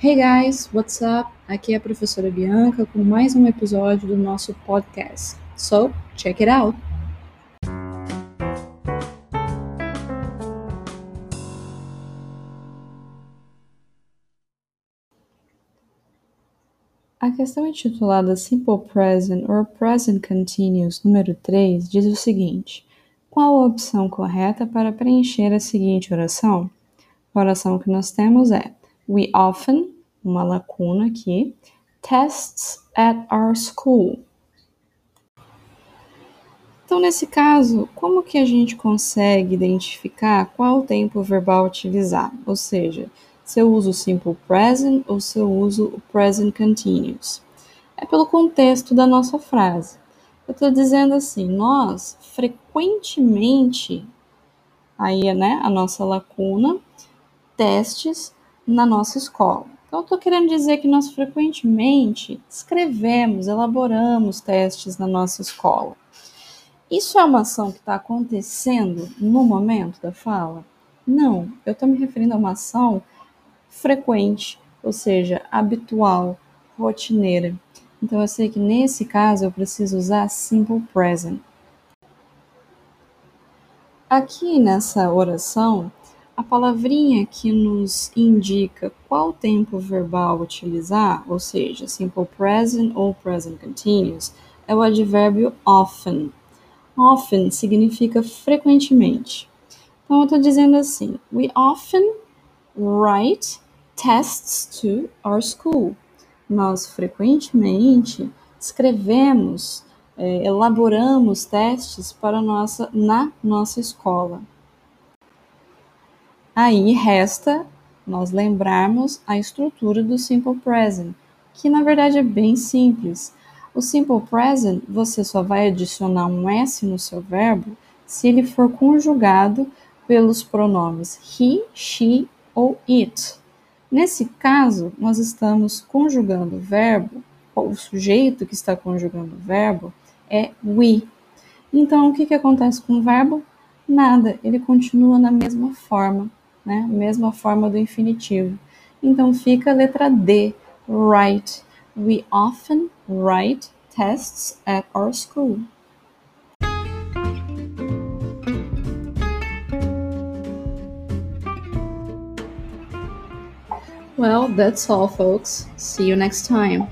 Hey guys, what's up? Aqui é a professora Bianca com mais um episódio do nosso podcast. So, check it out! A questão intitulada Simple Present or Present Continuous número 3 diz o seguinte: Qual a opção correta para preencher a seguinte oração? A oração que nós temos é We often, uma lacuna aqui, tests at our school. Então, nesse caso, como que a gente consegue identificar qual tempo verbal utilizar? Ou seja, se eu uso o simple present ou se eu uso o present continuous? É pelo contexto da nossa frase. Eu estou dizendo assim, nós frequentemente, aí é né, a nossa lacuna, testes na nossa escola. Então, estou querendo dizer que nós frequentemente escrevemos, elaboramos testes na nossa escola. Isso é uma ação que está acontecendo no momento da fala? Não, eu estou me referindo a uma ação frequente, ou seja, habitual, rotineira. Então, eu sei que nesse caso eu preciso usar simple present. Aqui nessa oração, a palavrinha que nos indica qual tempo verbal utilizar, ou seja, simple present ou present continuous, é o advérbio often. Often significa frequentemente. Então, eu estou dizendo assim: We often write tests to our school. Nós frequentemente escrevemos, é, elaboramos testes para nossa, na nossa escola. Aí resta nós lembrarmos a estrutura do Simple Present, que na verdade é bem simples. O Simple Present você só vai adicionar um S no seu verbo se ele for conjugado pelos pronomes he, she ou it. Nesse caso, nós estamos conjugando o verbo, o sujeito que está conjugando o verbo é we. Então, o que, que acontece com o verbo? Nada, ele continua na mesma forma né? Mesma forma do infinitivo. Então fica a letra D, write. We often write tests at our school. Well, that's all, folks. See you next time.